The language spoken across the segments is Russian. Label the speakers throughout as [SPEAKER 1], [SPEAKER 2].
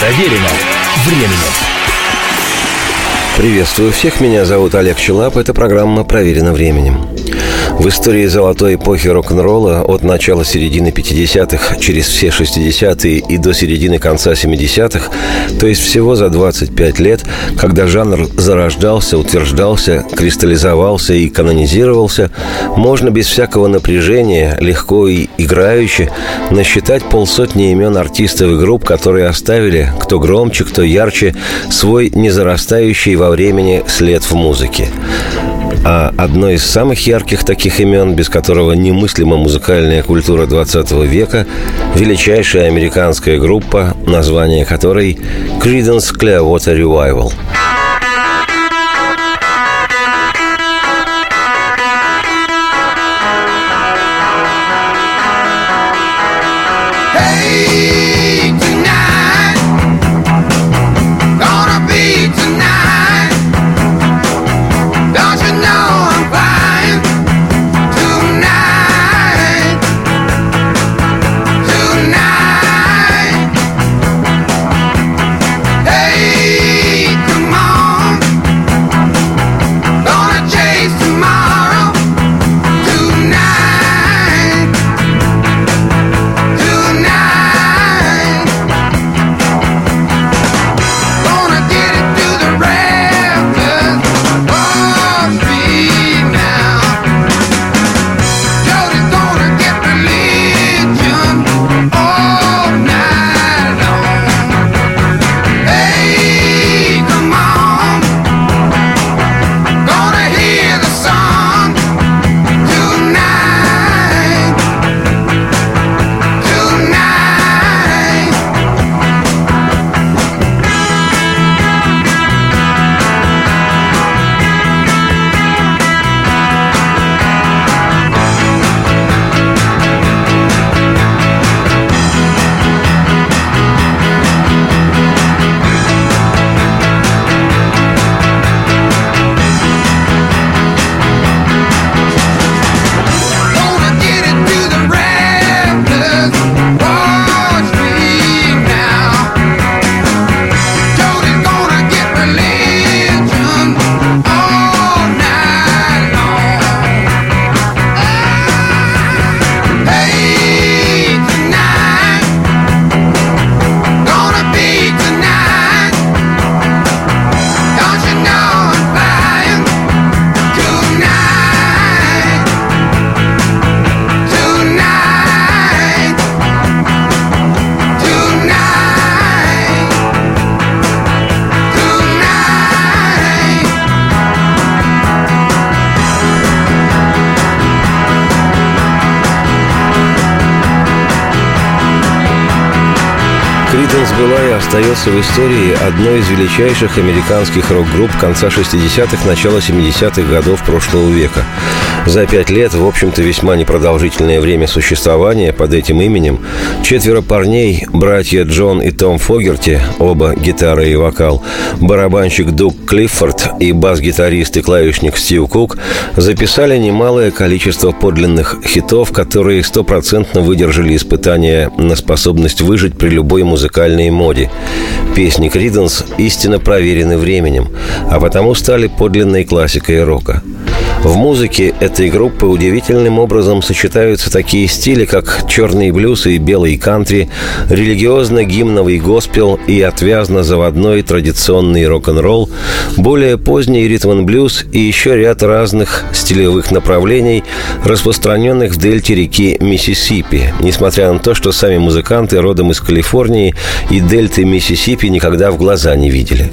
[SPEAKER 1] Проверено временем.
[SPEAKER 2] Приветствую всех, меня зовут Олег Челап, это программа «Проверено временем». В истории золотой эпохи рок-н-ролла от начала середины 50-х через все 60-е и до середины конца 70-х, то есть всего за 25 лет, когда жанр зарождался, утверждался, кристаллизовался и канонизировался, можно без всякого напряжения, легко и играюще насчитать полсотни имен артистов и групп, которые оставили, кто громче, кто ярче, свой незарастающий во времени след в музыке. А одно из самых ярких таких имен, без которого немыслима музыкальная культура 20 века, величайшая американская группа, название которой Creedence Clearwater Revival – остается в истории одной из величайших американских рок-групп конца 60-х, начала 70-х годов прошлого века. За пять лет, в общем-то, весьма непродолжительное время существования под этим именем, четверо парней, братья Джон и Том Фогерти, оба гитара и вокал, барабанщик Дуг Клиффорд и бас-гитарист и клавишник Стив Кук записали немалое количество подлинных хитов, которые стопроцентно выдержали испытания на способность выжить при любой музыкальной моде. Песни Криденс истинно проверены временем, а потому стали подлинной классикой рока. В музыке этой группы удивительным образом сочетаются такие стили, как черный блюз и белый кантри, религиозно-гимновый госпел и отвязно-заводной традиционный рок-н-ролл, более поздний ритм-блюз и еще ряд разных стилевых направлений, распространенных в дельте реки Миссисипи, несмотря на то, что сами музыканты родом из Калифорнии и дельты Миссисипи никогда в глаза не видели.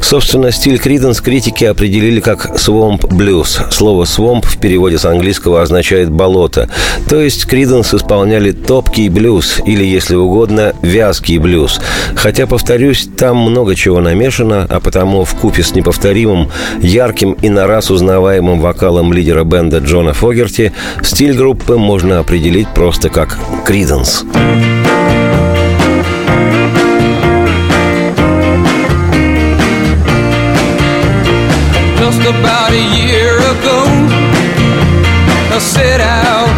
[SPEAKER 2] Собственно, стиль Криденс критики определили как «swamp blues», Слово «свомп» в переводе с английского означает «болото». То есть Криденс исполняли топкий блюз или, если угодно, вязкий блюз. Хотя, повторюсь, там много чего намешано, а потому в купе с неповторимым, ярким и на раз узнаваемым вокалом лидера бенда Джона Фогерти стиль группы можно определить просто как «Криденс». About a year go. Now out.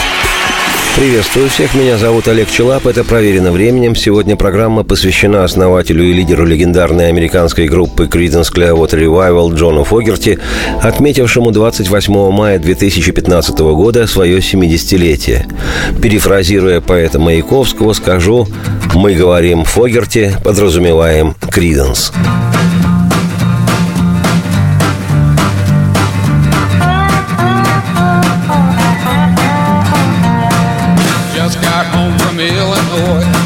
[SPEAKER 2] Приветствую всех, меня зовут Олег Челап, это «Проверено временем». Сегодня программа посвящена основателю и лидеру легендарной американской группы Creedence Clearwater Revival Джону Фогерти, отметившему 28 мая 2015 года свое 70-летие. Перефразируя поэта Маяковского, скажу «Мы говорим Фогерти, подразумеваем Creedence».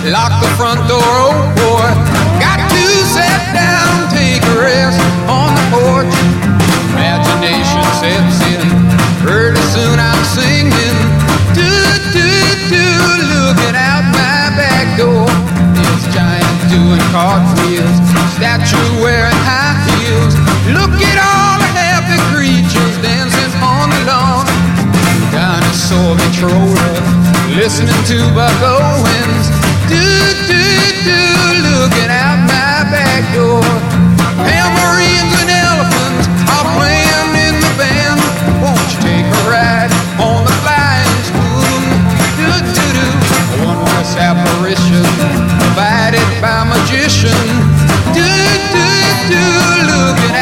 [SPEAKER 3] Lock the front door, oh boy. Got to sit down, take a rest on the porch. Imagination sets in. Pretty soon I'm singing. Do, do, do, looking out my back door. This giant doing cartwheels. Statue wearing high heels. Look at all the happy creatures dancing on the lawn. Dinosaur controller. Listening to Buck Owens. Looking out my back door. And elephants are playing in the band. Won't you take a ride on the flying spoon? Do, do, do. Wondrous apparition by magician. Do, do, do, looking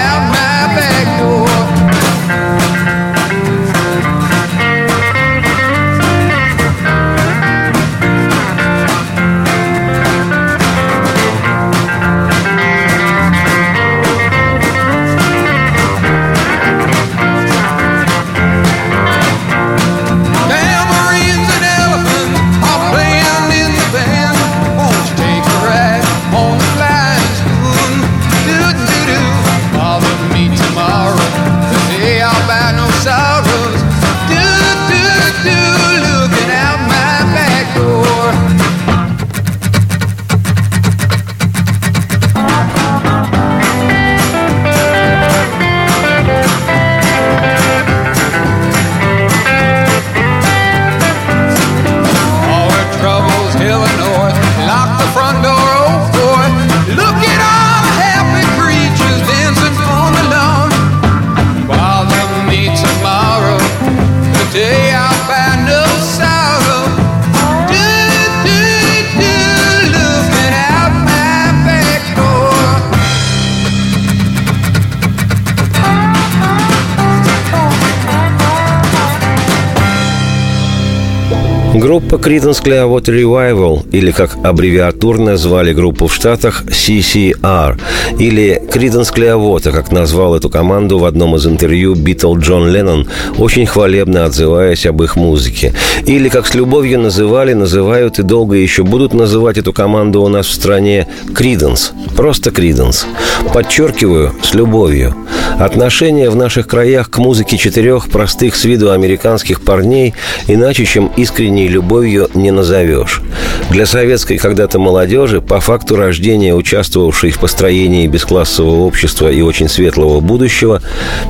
[SPEAKER 2] Группа Creedence Clearwater Revival, или как аббревиатурно звали группу в Штатах CCR, или Creedence Clearwater, как назвал эту команду в одном из интервью Битл Джон Леннон, очень хвалебно отзываясь об их музыке. Или, как с любовью называли, называют и долго еще будут называть эту команду у нас в стране Creedence. Просто Creedence. Подчеркиваю, с любовью. Отношение в наших краях к музыке четырех простых с виду американских парней иначе, чем искренней любовью, не назовешь. Для советской когда-то молодежи, по факту рождения участвовавшей в построении бесклассового общества и очень светлого будущего,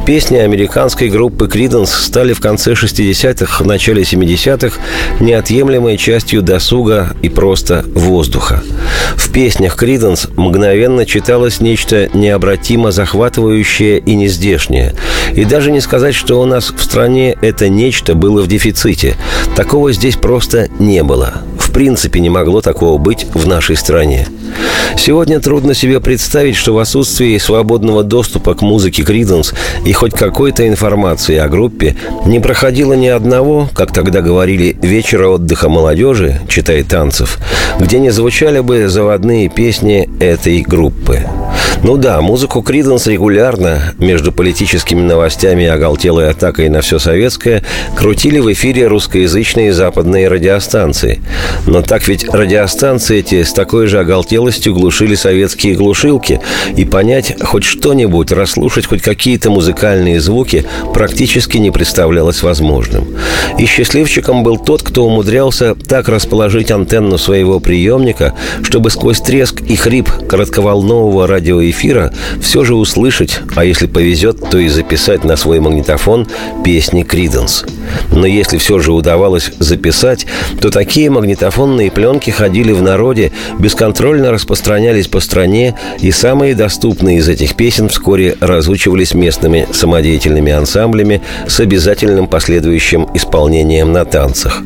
[SPEAKER 2] песни американской группы Creedence стали в конце 60-х, начале 70-х неотъемлемой частью досуга и просто воздуха. В песнях Creedence мгновенно читалось нечто необратимо захватывающее и нездешнее. И даже не сказать, что у нас в стране это нечто было в дефиците. Такого здесь просто не было. В принципе, не могло такого быть в нашей стране. Сегодня трудно себе представить, что в отсутствии свободного доступа к музыке Криденс и хоть какой-то информации о группе не проходило ни одного, как тогда говорили, вечера отдыха молодежи, читай танцев, где не звучали бы заводные песни этой группы. Ну да, музыку Криденс регулярно между политическими новостями и оголтелой атакой на все советское крутили в эфире русскоязычные западные радиостанции. Но так ведь радиостанции эти с такой же оголтелостью глушили советские глушилки, и понять хоть что-нибудь, расслушать хоть какие-то музыкальные звуки практически не представлялось возможным. И счастливчиком был тот, кто умудрялся так расположить антенну своего приемника, чтобы сквозь треск и хрип коротковолнового радиоэфира все же услышать, а если повезет, то и записать на свой магнитофон песни Криденс. Но если все же удавалось записать, то такие магнитофонные пленки ходили в народе, бесконтрольно распространялись по стране, и самые доступные из этих песен вскоре разучивались местными самодеятельными ансамблями с обязательным последующим исполнением на танцах.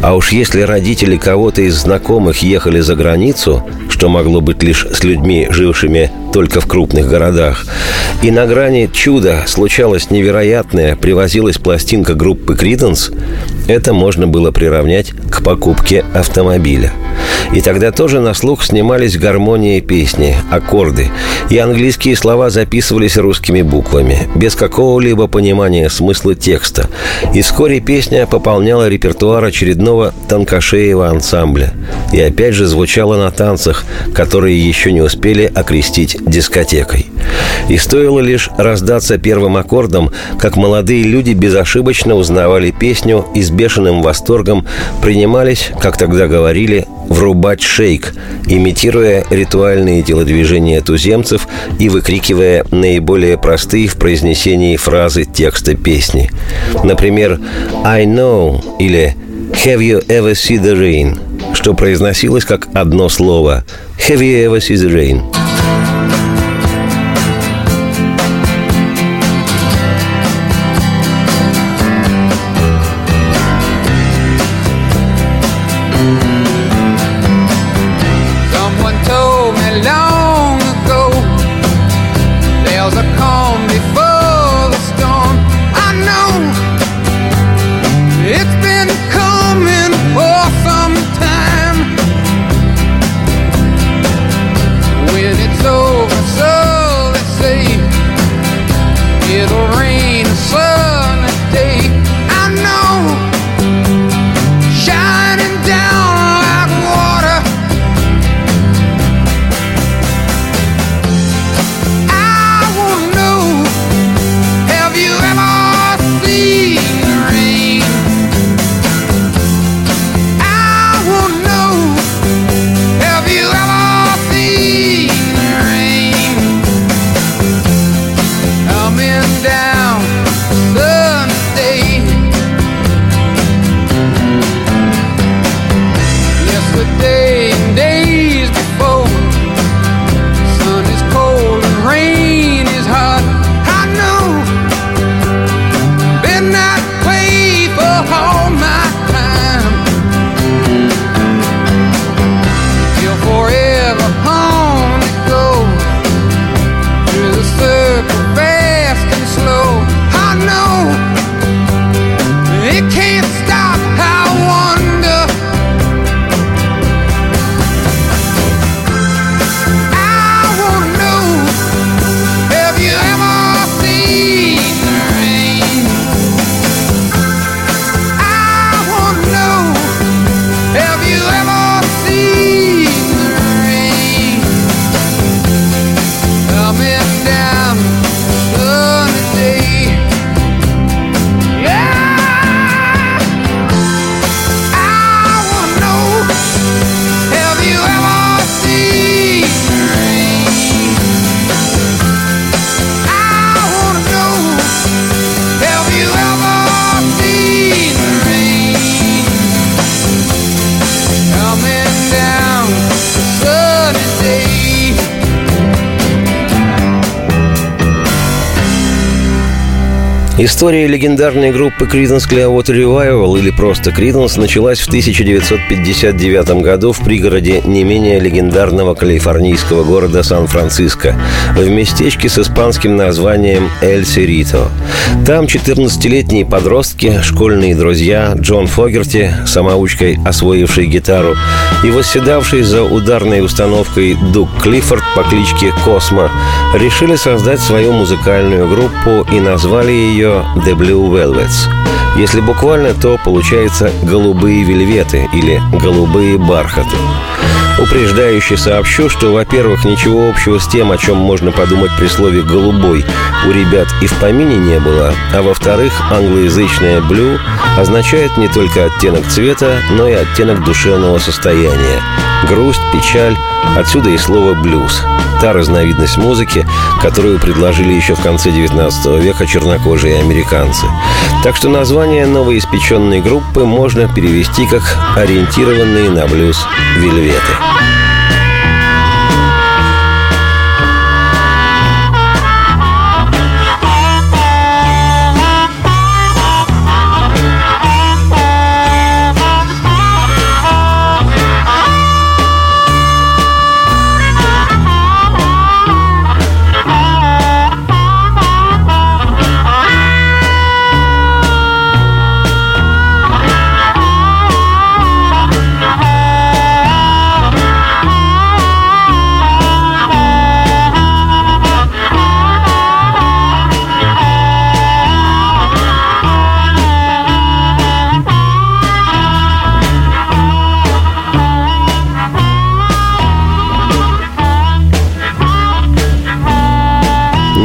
[SPEAKER 2] А уж если родители кого-то из знакомых ехали за границу, что могло быть лишь с людьми, жившими только в крупных городах, и на грани чуда случалось невероятное, привозилась пластинка группы Криденс, это можно было приравнять к покупке автомобиля. И тогда тоже на слух снимались гармонии песни, аккорды, и английские слова записывались русскими буквами, без какого-либо понимания смысла текста. И вскоре песня пополняла репертуар очередного тонкошеева ансамбля. И опять же звучала на танцах, которые еще не успели окрестить дискотекой. И стоило лишь раздаться первым аккордом, как молодые люди безошибочно узнавали песню и с бешеным восторгом принимались, как тогда говорили, врубать шейк, имитируя ритуальные телодвижения туземцев и выкрикивая наиболее простые в произнесении фразы текста песни. Например, «I know» или «Have you ever seen the rain?» что произносилось как одно слово «Have you ever seen the rain?» История легендарной группы Creedence Clearwater Revival или просто Creedence началась в 1959 году в пригороде не менее легендарного калифорнийского города Сан-Франциско в местечке с испанским названием Эль Серито. Там 14-летние подростки, школьные друзья Джон Фогерти, самоучкой освоивший гитару, и восседавший за ударной установкой Дук Клиффорд по кличке Космо, решили создать свою музыкальную группу и назвали ее ее The Blue Velvets. Если буквально, то получается «голубые вельветы» или «голубые бархаты». Упреждающе сообщу, что, во-первых, ничего общего с тем, о чем можно подумать при слове «голубой» у ребят и в помине не было, а во-вторых, англоязычное «блю» означает не только оттенок цвета, но и оттенок душевного состояния. Грусть, печаль, отсюда и слово «блюз» та разновидность музыки, которую предложили еще в конце 19 века чернокожие американцы. Так что название новоиспеченной группы можно перевести как «ориентированные на блюз вельветы». Ah!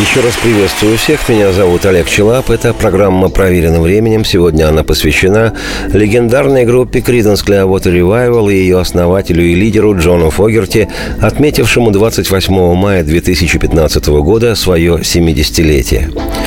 [SPEAKER 2] Еще раз приветствую всех. Меня зовут Олег Челап. Это программа «Проверенным временем». Сегодня она посвящена легендарной группе Creedence Clearwater Revival и ее основателю и лидеру Джону Фогерти, отметившему 28 мая 2015 года свое 70-летие.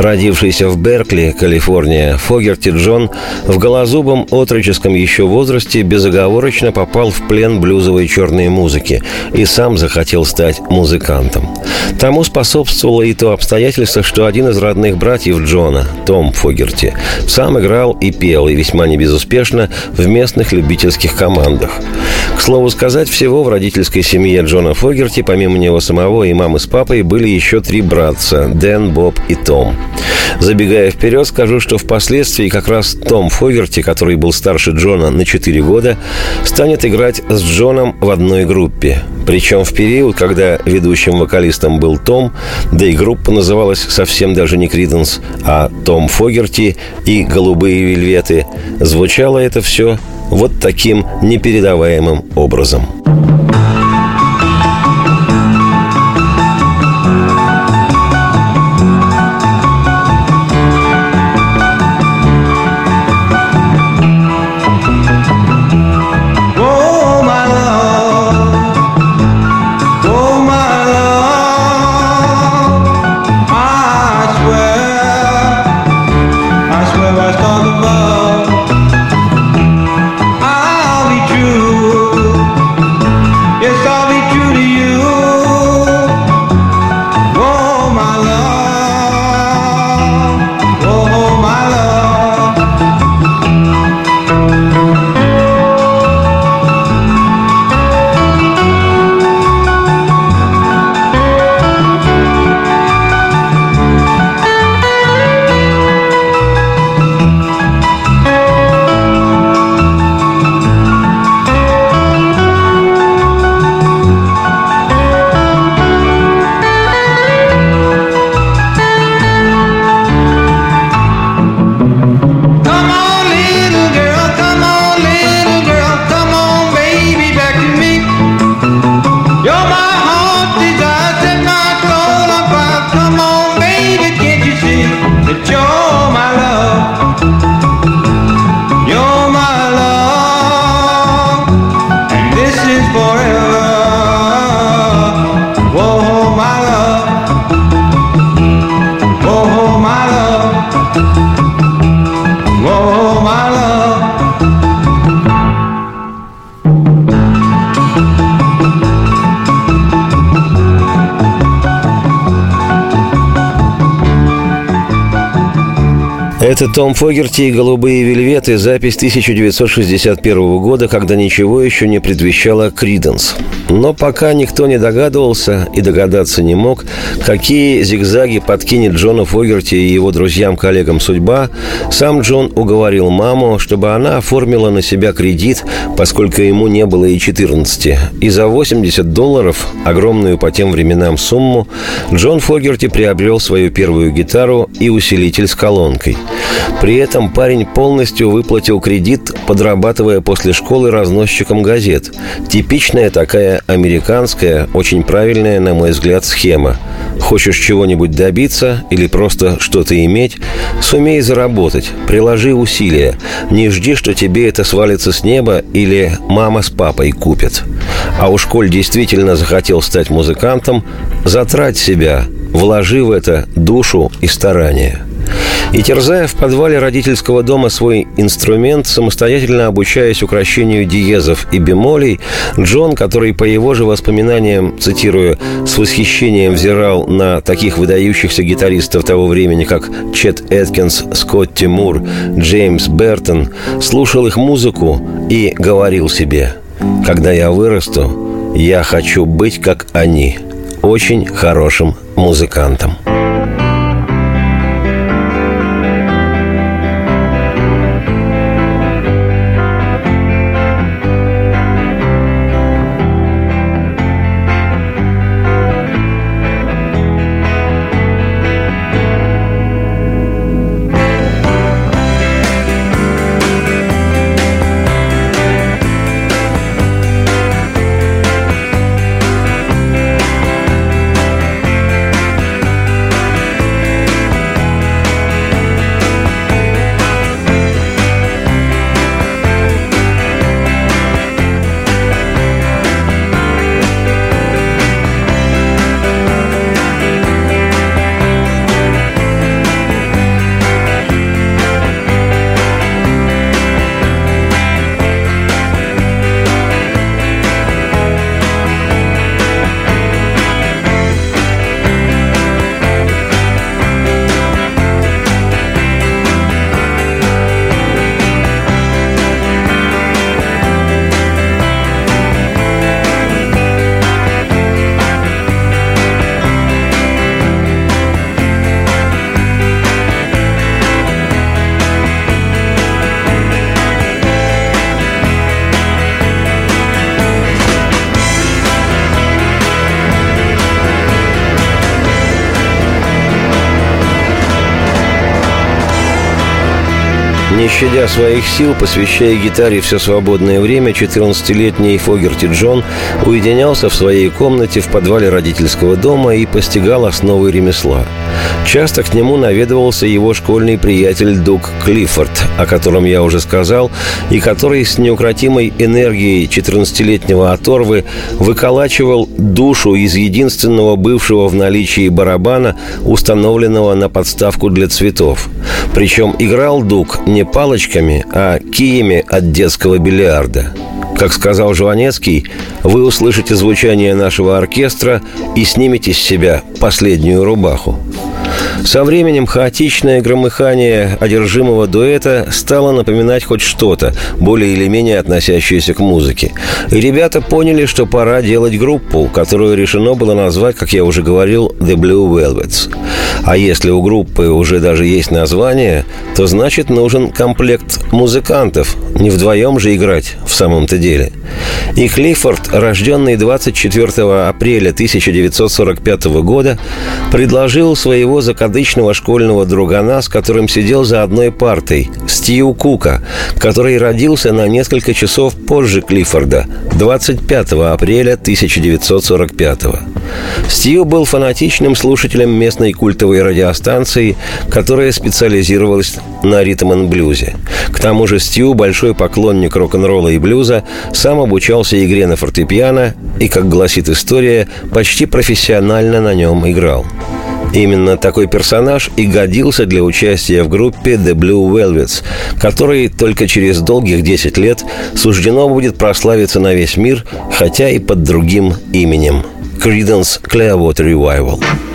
[SPEAKER 2] Родившийся в Беркли, Калифорния, Фогерти Джон в голозубом отроческом еще возрасте безоговорочно попал в плен блюзовой черной музыки и сам захотел стать музыкантом. Тому способствовало и то обстоятельство, что один из родных братьев Джона, Том Фогерти, сам играл и пел, и весьма небезуспешно в местных любительских командах. К слову сказать, всего в родительской семье Джона Фогерти, помимо него самого и мамы с папой, были еще три братца – Дэн, Боб и Том. Забегая вперед, скажу, что впоследствии как раз Том Фогерти, который был старше Джона на 4 года, станет играть с Джоном в одной группе. Причем в период, когда ведущим вокалистом был Том, да и группа называлась совсем даже не Криденс, а Том Фогерти и «Голубые вельветы», звучало это все вот таким непередаваемым образом. Это Том Фогерти и «Голубые вельветы», запись 1961 года, когда ничего еще не предвещало Криденс. Но пока никто не догадывался и догадаться не мог, какие зигзаги подкинет Джону Фогерти и его друзьям-коллегам судьба, сам Джон уговорил маму, чтобы она оформила на себя кредит, поскольку ему не было и 14. И за 80 долларов, огромную по тем временам сумму, Джон Фогерти приобрел свою первую гитару и усилитель с колонкой – при этом парень полностью выплатил кредит, подрабатывая после школы разносчиком газет. Типичная такая американская, очень правильная, на мой взгляд, схема. Хочешь чего-нибудь добиться или просто что-то иметь, сумей заработать, приложи усилия. Не жди, что тебе это свалится с неба или мама с папой купят. А уж коль действительно захотел стать музыкантом, затрать себя, вложи в это душу и старания. И терзая в подвале родительского дома свой инструмент, самостоятельно обучаясь украшению диезов и бемолей, Джон, который по его же воспоминаниям, цитирую, с восхищением взирал на таких выдающихся гитаристов того времени, как Чет Эткинс, Скотт Тимур, Джеймс Бертон, слушал их музыку и говорил себе, «Когда я вырасту, я хочу быть как они, очень хорошим музыкантом». Не щадя своих сил, посвящая гитаре все свободное время, 14-летний Фогерти Джон уединялся в своей комнате в подвале родительского дома и постигал основы ремесла. Часто к нему наведывался его школьный приятель Дуг Клиффорд, о котором я уже сказал, и который с неукротимой энергией 14-летнего оторвы выколачивал душу из единственного бывшего в наличии барабана, установленного на подставку для цветов. Причем играл Дуг не палочками, а киями от детского бильярда. Как сказал Жванецкий, вы услышите звучание нашего оркестра и снимете с себя последнюю рубаху. Со временем хаотичное громыхание одержимого дуэта стало напоминать хоть что-то, более или менее относящееся к музыке. И ребята поняли, что пора делать группу, которую решено было назвать, как я уже говорил, The Blue Velvets. А если у группы уже даже есть название, то значит нужен комплект музыкантов. Не вдвоем же играть в самом-то деле. И Клиффорд, рожденный 24 апреля 1945 года, предложил своего закадычного школьного другана, с которым сидел за одной партой, Стью Кука, который родился на несколько часов позже Клиффорда, 25 апреля 1945 Стью был фанатичным слушателем местной культовой радиостанции, которая специализировалась на ритм-н-блюзе. К тому же Стью, большой поклонник рок-н-ролла и блюза, сам обучался игре на фортепиано и, как гласит история, почти профессионально на нем играл. Именно такой персонаж и годился для участия в группе The Blue Velvets, которой только через долгих 10 лет суждено будет прославиться на весь мир, хотя и под другим именем – Creedence Незачем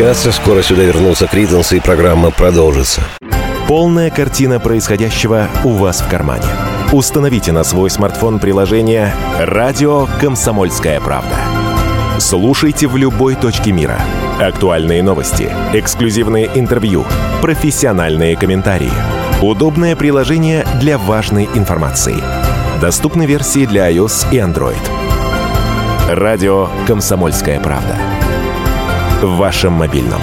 [SPEAKER 2] переключаться, скоро сюда вернутся Криденс и программа продолжится.
[SPEAKER 1] Полная картина происходящего у вас в кармане. Установите на свой смартфон приложение «Радио Комсомольская правда». Слушайте в любой точке мира. Актуальные новости, эксклюзивные интервью, профессиональные комментарии. Удобное приложение для важной информации. Доступны версии для iOS и Android. Радио «Комсомольская правда». В вашем мобильном.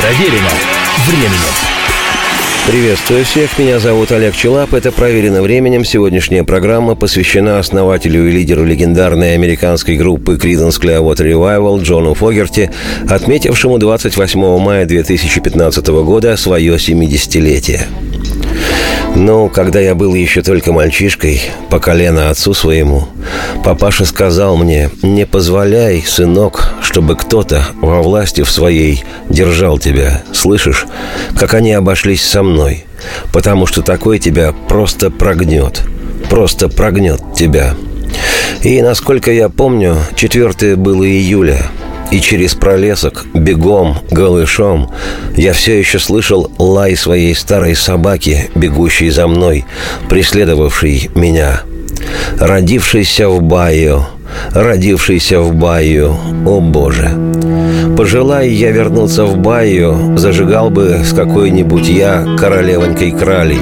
[SPEAKER 4] Проверено временем.
[SPEAKER 2] Приветствую всех, меня зовут Олег Челап. Это «Проверено временем». Сегодняшняя программа посвящена основателю и лидеру легендарной американской группы Creedence Clearwater Revival Джону Фогерти, отметившему 28 мая 2015 года свое 70-летие. Ну, когда я был еще только мальчишкой, по колено отцу своему, папаша сказал мне, не позволяй, сынок, чтобы кто-то во власти в своей держал тебя. Слышишь, как они обошлись со мной? Потому что такой тебя просто прогнет. Просто прогнет тебя. И, насколько я помню, 4 было июля – и через пролесок, бегом, голышом, я все еще слышал лай своей старой собаки, бегущей за мной, преследовавшей меня. Родившийся в Байо, родившийся в Байо, о боже. Пожелай я вернуться в Байо, зажигал бы с какой-нибудь я королевонькой кралей.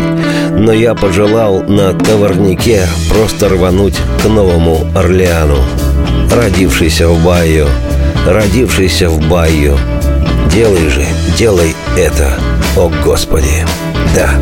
[SPEAKER 2] Но я пожелал на товарнике просто рвануть к Новому Орлеану. Родившийся в Байо, родившийся в Байо. Делай же, делай это, о Господи, да.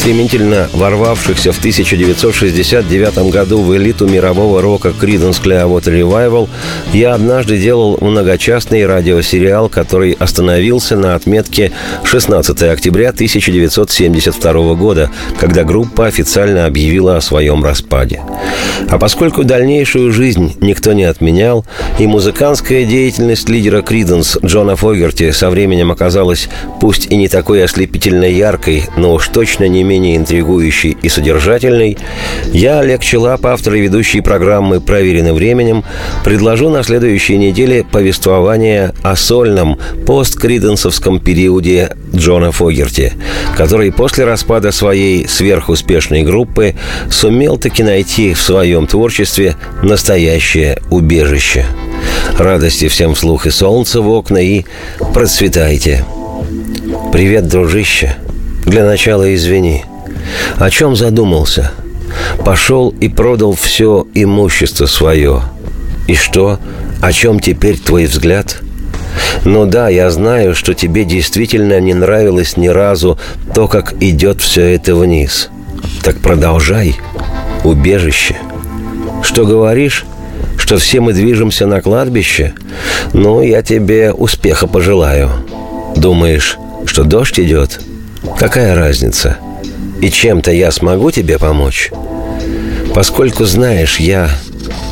[SPEAKER 2] Стремительно ворвавшихся в 1969 году в элиту мирового рока Creedence Clearwater Revival я однажды делал многочастный радиосериал, который остановился на отметке 16 октября 1972 года, когда группа официально объявила о своем распаде. А поскольку дальнейшую жизнь никто не отменял, и музыкантская деятельность лидера Creedence Джона Фогерти со временем оказалась пусть и не такой ослепительно яркой, но уж точно не менее интригующей и содержательной, я, Олег Челап, автор и ведущий программы «Проверенный временем», предложу на следующей неделе повествование о сольном посткриденсовском периоде Джона Фогерти, который после распада своей сверхуспешной группы сумел таки найти в своем творчестве настоящее убежище. Радости всем вслух и солнца в окна и процветайте. Привет, дружище. Для начала извини. О чем задумался? Пошел и продал все имущество свое. И что? О чем теперь твой взгляд? Ну да, я знаю, что тебе действительно не нравилось ни разу то, как идет все это вниз. Так продолжай. Убежище. Что говоришь? Что все мы движемся на кладбище? Ну, я тебе успеха пожелаю. Думаешь, что дождь идет? Какая разница? И чем-то я смогу тебе помочь? Поскольку знаешь, я...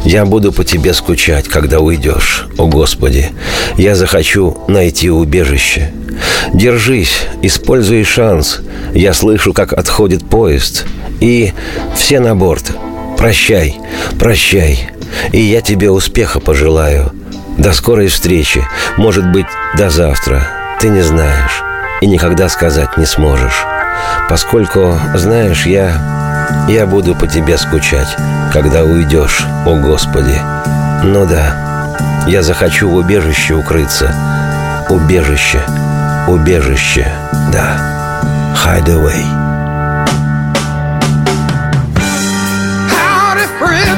[SPEAKER 2] Я буду по тебе скучать, когда уйдешь, о Господи. Я захочу найти убежище. Держись, используй шанс. Я слышу, как отходит поезд. И все на борт. Прощай, прощай. И я тебе успеха пожелаю. До скорой встречи. Может быть, до завтра. Ты не знаешь. И никогда сказать не сможешь. Поскольку, знаешь, я... Я буду по тебе скучать, когда уйдешь, о Господи. Ну да, я захочу в убежище укрыться. Убежище, убежище, да. Hideaway.
[SPEAKER 1] forever.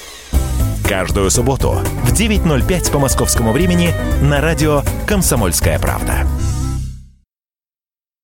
[SPEAKER 1] Каждую субботу в 9.05 по московскому времени на радио «Комсомольская правда».